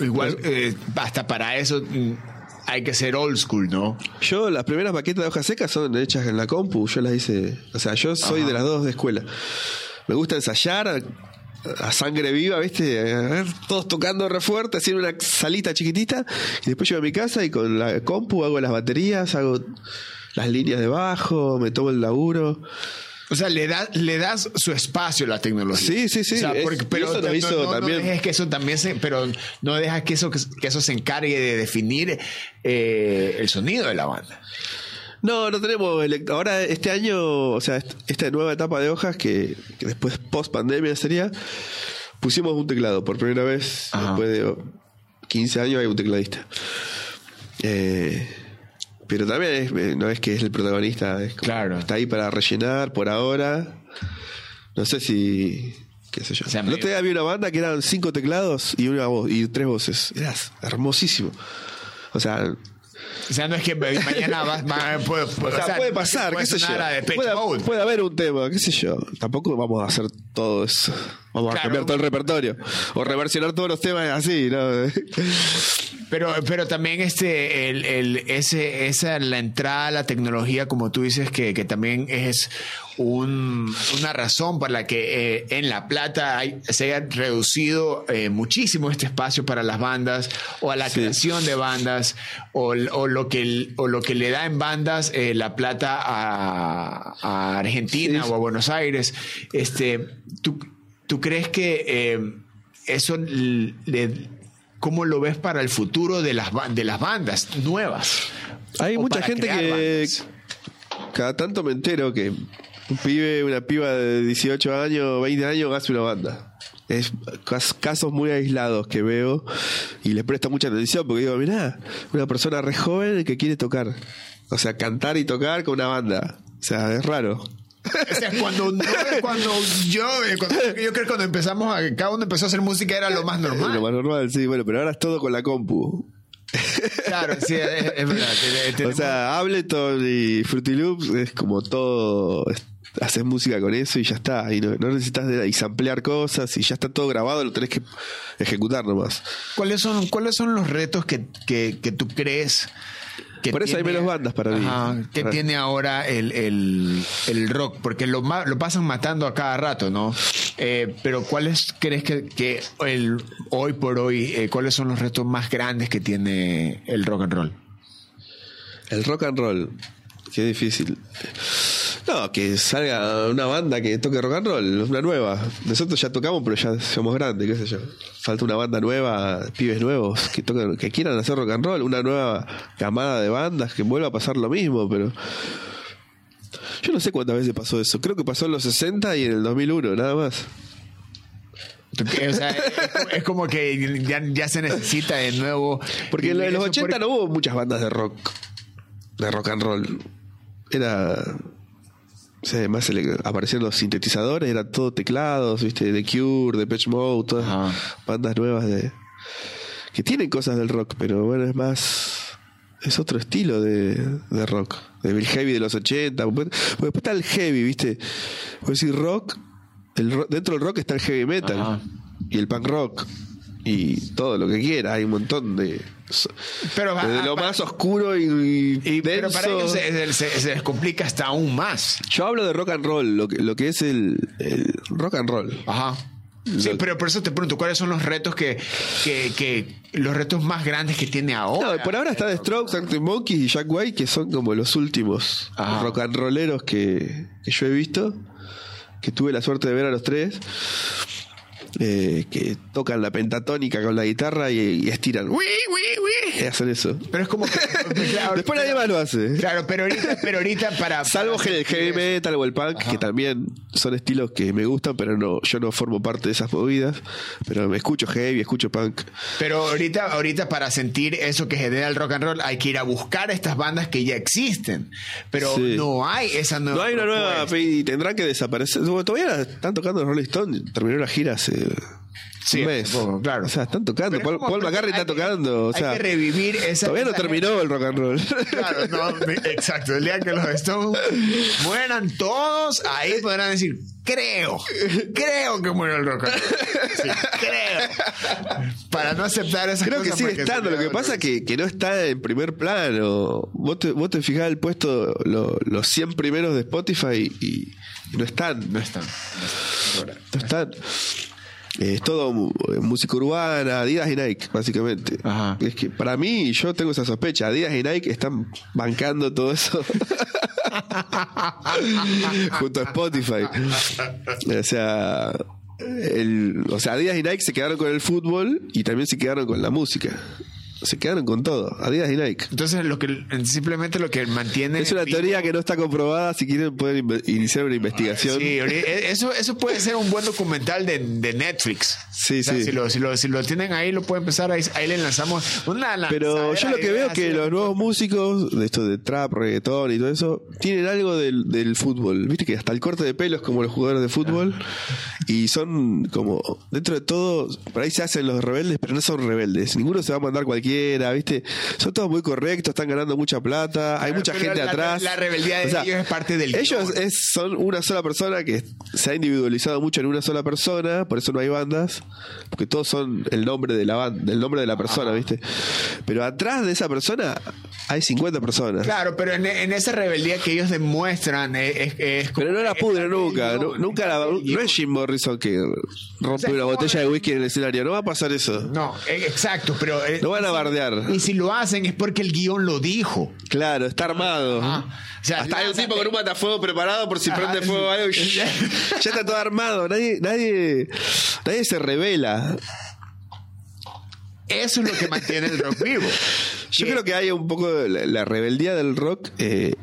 igual eh, hasta para eso mm, hay que ser old school, ¿no? Yo, las primeras maquetas de hojas secas son hechas en la compu, yo las hice. O sea, yo soy de las dos de escuela. Me gusta ensayar a, a sangre viva, ¿viste? A ver, todos tocando re fuerte, haciendo una salita chiquitita. Y después llego a mi casa y con la compu hago las baterías, hago las líneas de bajo, me tomo el laburo. O sea, le das le das su espacio a la tecnología. Sí, sí, sí, O sea, es- porque- y pero eso lo no, hizo no- no también- dejes que eso también se, pero no dejas que eso que eso se encargue de definir eh, el sonido de la banda. No, no tenemos. Ahora, este año, o sea, est- esta nueva etapa de hojas que, que después post pandemia sería, pusimos un teclado por primera vez. Ajá. Después de oh, 15 años hay un tecladista. Eh, pero también es- eh, no es que es el protagonista, es como- Claro. está ahí para rellenar por ahora. No sé si. qué sé yo. O sea, el otro medio- día había una banda que eran cinco teclados y una voz y tres voces. Era hermosísimo. O sea, O sea, no es que mañana va, va- puede, o sea, puede pasar, puede qué sé yo. puede haber un tema, qué sé yo. Tampoco vamos a hacer todo eso. Vamos a Claro. cambiar todo el repertorio. O reversionar todos los temas así, ¿no? <laughs> Pero, pero también este, el, el, ese, esa, la entrada a la tecnología, como tú dices, que, que también es un- una razón por la que eh, en La Plata hay- se haya reducido eh, muchísimo este espacio para las bandas o a la Sí. creación de bandas o, o lo, que, o lo que le da en bandas eh, La Plata a, a Argentina Sí. o a Buenos Aires. Este, ¿tú, ¿Tú crees que eh, eso le cómo lo ves para el futuro de las, de las bandas nuevas. Hay O mucha gente que bandas. cada tanto me entero que un pibe, una piba de 18 años, 20 años hace una banda. Es cas- casos muy aislados que veo y les presto mucha atención porque digo, mirá, una persona re joven que quiere tocar. O sea, cantar y tocar con una banda. O sea, es raro. O sea, cuando, no- cuando yo, eh, cuando- yo creo que cuando empezamos, a, cada uno empezó a hacer música era lo más normal. Lo más normal, sí, bueno, pero ahora es todo con la compu. Claro, sí, es, es verdad. <laughs> O sea, Ableton y Fruity Loops es como todo. es- Haces música con eso y ya está. Y no, no necesitas de, y samplear cosas y ya está todo grabado, lo tenés que ejecutar nomás. ¿Cuáles son, ¿Cuáles son los retos que, que, que tú crees que Por eso hay menos bandas para mí. Ajá, que Para- tiene ahora el, el, el rock? Porque lo, lo pasan matando a cada rato, ¿no? Eh, pero ¿cuáles crees que, que el, hoy por hoy, eh, cuáles son los retos más grandes que tiene el rock and roll? El rock and roll. Qué difícil. No, que salga una banda que toque rock and roll, una nueva. Nosotros ya tocamos, pero ya somos grandes, qué sé yo. Falta una banda nueva, pibes nuevos que toquen, que quieran hacer rock and roll, una nueva camada de bandas que vuelva a pasar lo mismo, pero yo no sé cuántas veces pasó eso. Creo que pasó en los 60 y en el 2001, nada más. O sea, es, es como que ya, ya se necesita de nuevo. Porque en los Eso 80 porque- no hubo muchas bandas de rock, de rock and roll. Era. Sea, además aparecían los sintetizadores, era todo teclados, viste, de Cure, de Pitch Mode, todas Ajá. bandas nuevas de. que tienen cosas del rock, pero bueno, es más. Es otro estilo de, de rock. El heavy de los 80. Porque después está el heavy, ¿viste? Puedes decir rock, el ro- Dentro del rock está el heavy metal. Ajá. Y el punk rock. Y todo lo que quiera. Hay un montón de. Pero, lo más oscuro y, y- pero para ellos se, se- se les complica hasta aún más. Yo hablo de rock and roll, lo que, lo que es el, el rock and roll. Ajá. Sí, pero por eso te pregunto, ¿cuáles son los retos que, que, que los retos más grandes que tiene ahora? No, por ahora está The Strokes, Arctic Monkeys y Jack White, que son como los últimos rock and rolleros que, que yo he visto, que tuve la suerte de ver a los tres, eh, que tocan la pentatónica con la guitarra y, estiran. <laughs> Hacen eso. Pero es como que <laughs> claro, Después nadie más lo hace. Claro, pero ahorita, pero ahorita para <laughs> Salvo para el heavy metal o el punk, Ajá. que también son estilos que me gustan, pero no, yo no formo parte de esas movidas. Pero me escucho heavy, escucho punk. Pero ahorita, ahorita para sentir eso que genera el rock and roll hay que ir a buscar estas bandas que ya existen. Pero Sí. no hay esa nueva. No hay una nueva y tendrán que desaparecer. Bueno, Todavía están tocando los Rolling Stones, terminó la gira hace Sí, un mes. hace poco, claro. O sea, están tocando. Pero es Paul, Paul McCartney está tocando. O hay que revivir esa. todavía no esa- terminó el rock and roll. Claro, no, exacto. El día que los Stones mueran todos, ahí podrán decir, creo, creo que murió el rock and roll. Sí, creo. Para no aceptar esas Creo que sigue estando. Lo que pasa otro- que, que no está en primer plano. Vos te, vos te fijás el puesto, lo- los 100 primeros de Spotify y, y no están. No están. No están. Es todo eh, música urbana, Adidas y Nike, básicamente. Ajá. Es que para mí, yo tengo esa sospecha. Adidas y Nike están bancando todo eso. <laughs> Junto a Spotify. O sea. El, o sea, Adidas y Nike se quedaron con el fútbol y también se quedaron con la música. Se quedaron con todo. Adidas y Nike. Entonces, lo que simplemente lo que mantiene. Es una teoría que no está comprobada. Si quieren, pueden iniciar una investigación. Sí, ahorita- eso, eso puede ser un buen documental de, de Netflix. Sí, O sea, sí. Si lo, si, lo, si lo tienen ahí, lo pueden empezar. Ahí, ahí le lanzamos una Pero yo lo que veo es que los nuevos músicos, de esto de trap, reggaetón y todo eso, tienen algo del, del fútbol. Viste que hasta el corte de pelo es como los jugadores de fútbol. Y son como, dentro de todo, por ahí se hacen los rebeldes, pero no son rebeldes. Ninguno se va a mandar ¿viste? Son todos muy correctos, están ganando mucha plata, hay mucha gente la- atrás. la rebeldía de ellos es parte del Ellos es- son una sola persona que se ha individualizado mucho en una sola persona, por eso no hay bandas, porque todos son el nombre de la banda, el nombre de la persona, ¿viste? Pero atrás de esa persona hay 50 personas. Claro, pero en, en esa rebeldía que ellos demuestran es, es- es Pero no la pudre nunca, nunca la, no es Jim Morrison que rompe sea, una ¿cómo botella de a- whisky en el escenario, no va a pasar eso. No, eh, exacto, pero... eh, No van a bardear. Y si lo hacen es porque el guion lo dijo. Claro, está armado. Ah, o sea, Hasta hay un tipo con un matafuego preparado por si Ajá, prende fuego algo. <laughs> ya está todo armado. Nadie, nadie, nadie se revela. Eso es lo que mantiene el rock vivo. Yo Que- creo que hay un poco la, la rebeldía del rock, eh,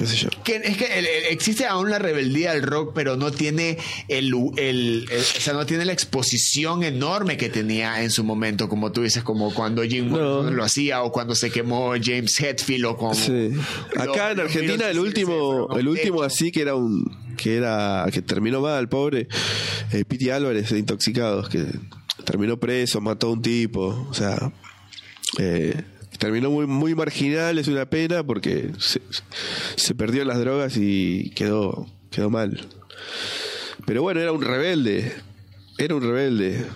qué sé yo. que es que el- el- existe aún la rebeldía del rock, pero no tiene el, el- o sea, no tiene la exposición enorme que tenía en su momento, como tú dices, como cuando Jim No. Lo hacía o cuando se quemó James Hetfield o como Sí. Acá en Argentina el último, el un último así que era un, que era, que terminó mal, pobre, eh, Piti Álvarez de Intoxicados, que terminó preso, mató a un tipo, o sea, eh, terminó muy, muy marginal, es una pena porque se, se perdió en las drogas y quedó, quedó mal. Pero bueno, era un rebelde, era un rebelde.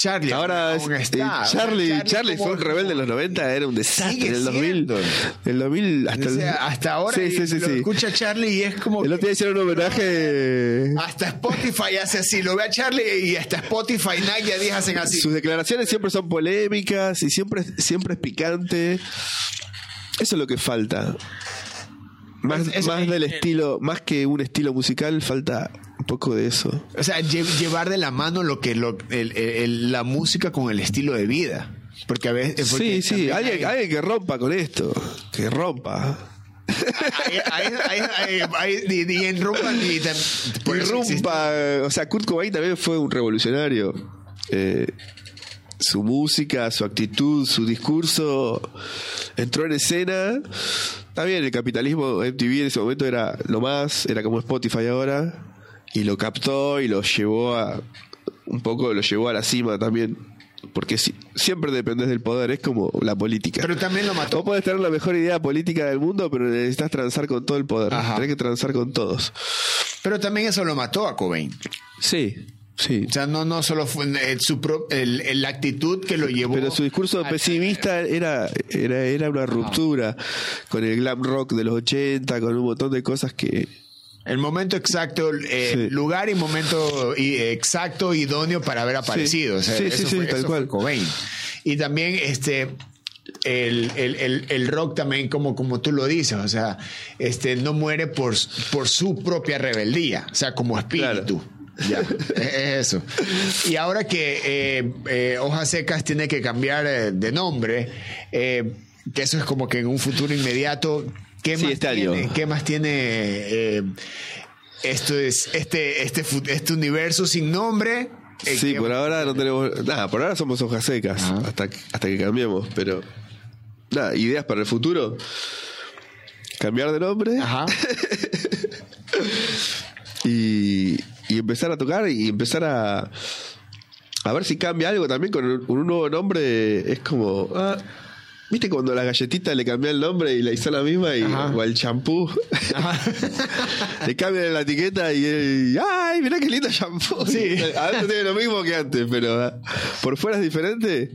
Charlie Ahora es- está. Charlie, Charlie como- fue un rebelde en los 90, era un desastre. En el 2000, siendo. el 2000 hasta, O sea, hasta ahora Sí, sí, sí, lo escucha Charlie y es como El otro día hicieron un homenaje. hasta Spotify hace así, lo ve a Charlie y hasta Spotify, Nike Adidas hacen así. Sus declaraciones siempre son polémicas y siempre, siempre es picante. Eso es lo que falta. Más, Es- más del estilo, más que un estilo musical, falta un poco de eso. O sea, lle- llevar de la mano lo que lo, el- el- la música con el estilo de vida. Porque a veces. porque Sí, sí, alguien, hay- alguien que rompa con esto. Que rompa. y en rumba por existe- rumpa. O sea, Kurt Cobain también fue un revolucionario. Eh, su música, su actitud, su discurso entró en escena. Está bien, el capitalismo MTV en ese momento era lo más, era como Spotify ahora. Y lo captó y lo llevó a. Un poco lo llevó a la cima también. Porque si- siempre dependes del poder, es como la política. Pero también lo mató. Vos podés tener la mejor idea política del mundo, pero necesitas transar con todo el poder. Ajá. Tenés que transar con todos. Pero también eso lo mató a Cobain. Sí, sí. O sea, no, no solo fue su pro- el- el- la actitud que lo llevó. Pero su discurso a- pesimista era, era, era una ruptura con el glam rock de los 80, con un montón de cosas que... El momento exacto, eh, Sí. lugar y momento exacto, idóneo para haber aparecido. O sea, Sí, eso sí, sí, fue, tal eso cual. Cobain. Y también este el, el- el- el rock también, como, como tú lo dices, o sea, este no muere por, por su propia rebeldía, o sea, como espíritu. Ya, es eso. Y ahora que eh, eh, Hojas Secas tiene que cambiar eh, de nombre, que eso es como que en un futuro inmediato, ¿qué Sí, más este tiene? ¿Qué más tiene esto es este este este universo sin nombre? Sí, por ahora no tenemos... Nada, por ahora somos hojas secas, Ajá. hasta, que- hasta que cambiemos, pero... Nada, ideas para el futuro. Cambiar de nombre Ajá. <laughs> y, y empezar a tocar y empezar a... A ver si cambia algo también con un, nuevo nombre. Es como... ah, ¿Viste cuando a la galletita le cambió el nombre y la hizo la misma? Y, Ajá. o al champú. <laughs> le cambian la etiqueta y, y, ¡ay, mirá qué lindo champú! Sí. <laughs> Adentro tiene lo mismo que antes, pero ah, por fuera es diferente.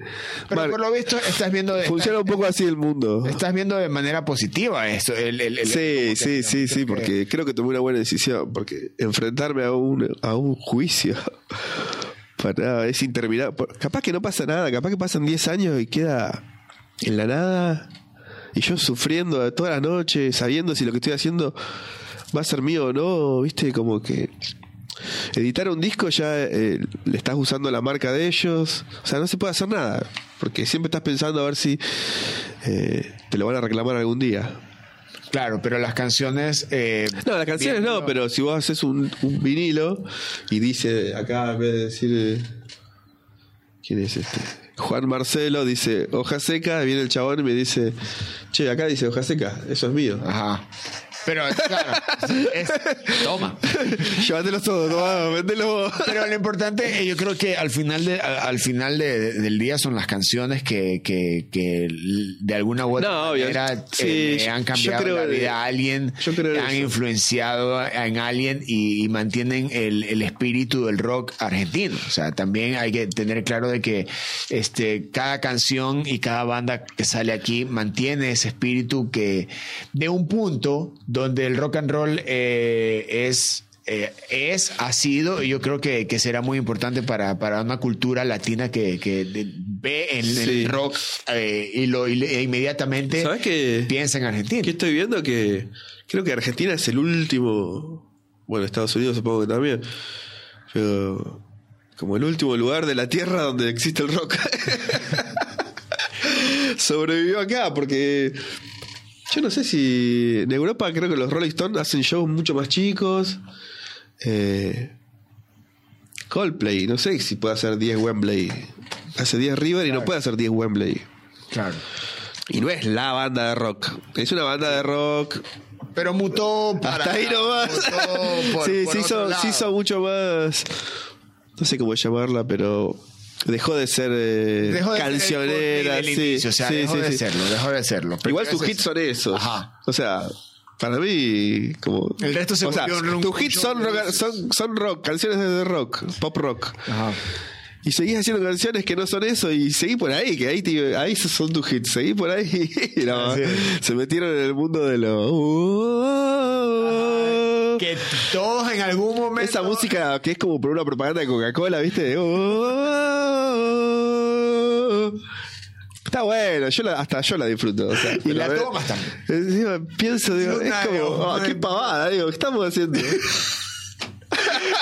Pero Mar- por lo visto estás viendo funciona un poco así el mundo. estás viendo de manera positiva esto. El, el- el- Sí, sí, sí, sí, porque creo que tomé una buena decisión, porque enfrentarme a un, a un juicio <laughs> para, es interminable. Capaz que no pasa nada, capaz que pasan 10 años y queda en la nada, y yo sufriendo toda la noche, sabiendo si lo que estoy haciendo va a ser mío o no, viste, como que editar un disco ya eh, le estás usando la marca de ellos, o sea, no se puede hacer nada, porque siempre estás pensando a ver si eh, te lo van a reclamar algún día. Claro, pero las canciones. eh, No, las canciones no, pero si vos haces un, un vinilo y dice acá, en vez de decir. eh, ¿Quién es este? Juan Marcelo dice hoja seca, viene el chabón y me dice, che, acá dice hoja seca, eso es mío. Ajá. Pero, claro, es- toma. Llévatelos todos, toma, vendelo vos. Pero lo importante, eh, yo creo que al final, de, al final de- del día son las canciones que, que, que de alguna u otra No, manera Sí, eh, han cambiado creo la vida a alguien, yo creo de han eso. influenciado en alguien y, y mantienen el, el espíritu del rock argentino. O sea, también hay que tener claro de que este, cada canción y cada banda que sale aquí mantiene ese espíritu que de un punto donde el rock and roll eh, es eh, es, ha sido, y yo creo que, que será muy importante para, para una cultura latina que, que de- ve en Sí. el rock eh, y lo y e inmediatamente ¿Sabes qué? piensa en Argentina. ¿Qué estoy viendo? Que creo que Argentina es el último. Bueno, Estados Unidos supongo que también. Pero como el último lugar de la tierra donde existe el rock. <laughs> Sobrevivió acá porque yo no sé si en Europa creo que los Rolling Stones hacen shows mucho más chicos. Eh, Coldplay, no sé si puede hacer 10 Wembley. Hace 10 River y no puede hacer 10 Wembley. Claro. Y no es la banda de rock. Es una banda de rock. Pero mutó para. Hasta ahí nomás. mutó por- <laughs> sí, por se, otro hizo, lado. se hizo mucho más. No sé cómo llamarla, pero. Dejó de ser eh, Dejó de cancionera. Sí, inicio, o sea, sí, dejó sí, de serlo, dejó de serlo. Pero Igual tus hits son esos. Ajá. O sea, para mí, como. El resto se o sea, Tus hits son rock, son rock, canciones de rock, pop rock. Ajá. Y seguís haciendo canciones que no son eso y seguí por ahí, que ahí, te- ahí son tus hits. Seguí por ahí. <laughs> y no, se metieron en el mundo de lo. Que todos en algún momento. Esa música que es como por una propaganda de Coca-Cola, ¿viste? Está bueno, yo la- hasta yo la disfruto. o sea, Y la tomas también. Encima pienso, digo, es como, oh, una- qué pavada, digo, ¿qué estamos haciendo? <laughs>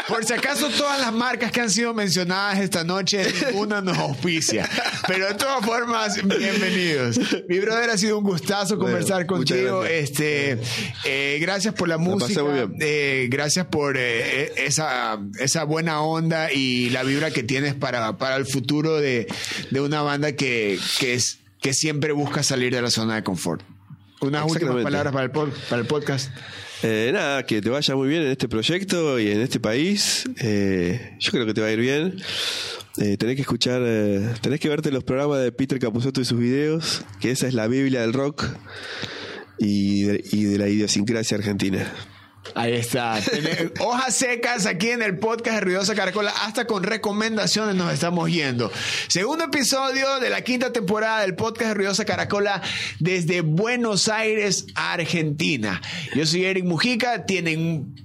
Por si acaso, todas las marcas que han sido mencionadas esta noche, ninguna nos auspicia. Pero de todas formas, bienvenidos. Mi brother, ha sido un gustazo conversar contigo. gracias. Este, eh, gracias por la música. eh, gracias por eh, esa, esa buena onda y la vibra que tienes para, para el futuro de, de una banda que, que, es, que siempre busca salir de la zona de confort. Unas últimas palabras para el, para el podcast. Eh, nada, que te vaya muy bien en este proyecto y en este país. Eh, yo creo que te va a ir bien. Eh, tenés que escuchar, eh, tenés que verte los programas de Peter Capusotto y sus videos, que esa es la Biblia del rock y de, y de la idiosincrasia argentina. Ahí está. <laughs> Hojas secas aquí en el podcast de Ruidosa Caracola. Hasta con recomendaciones nos estamos yendo. Segundo episodio de la quinta temporada del podcast de Ruidosa Caracola desde Buenos Aires, Argentina. Yo soy Eric Mujica. Tienen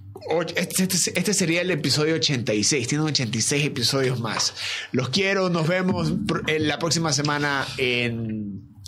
este, este- este sería el episodio 86. Tienen 86 episodios más. Los quiero. Nos vemos la próxima semana en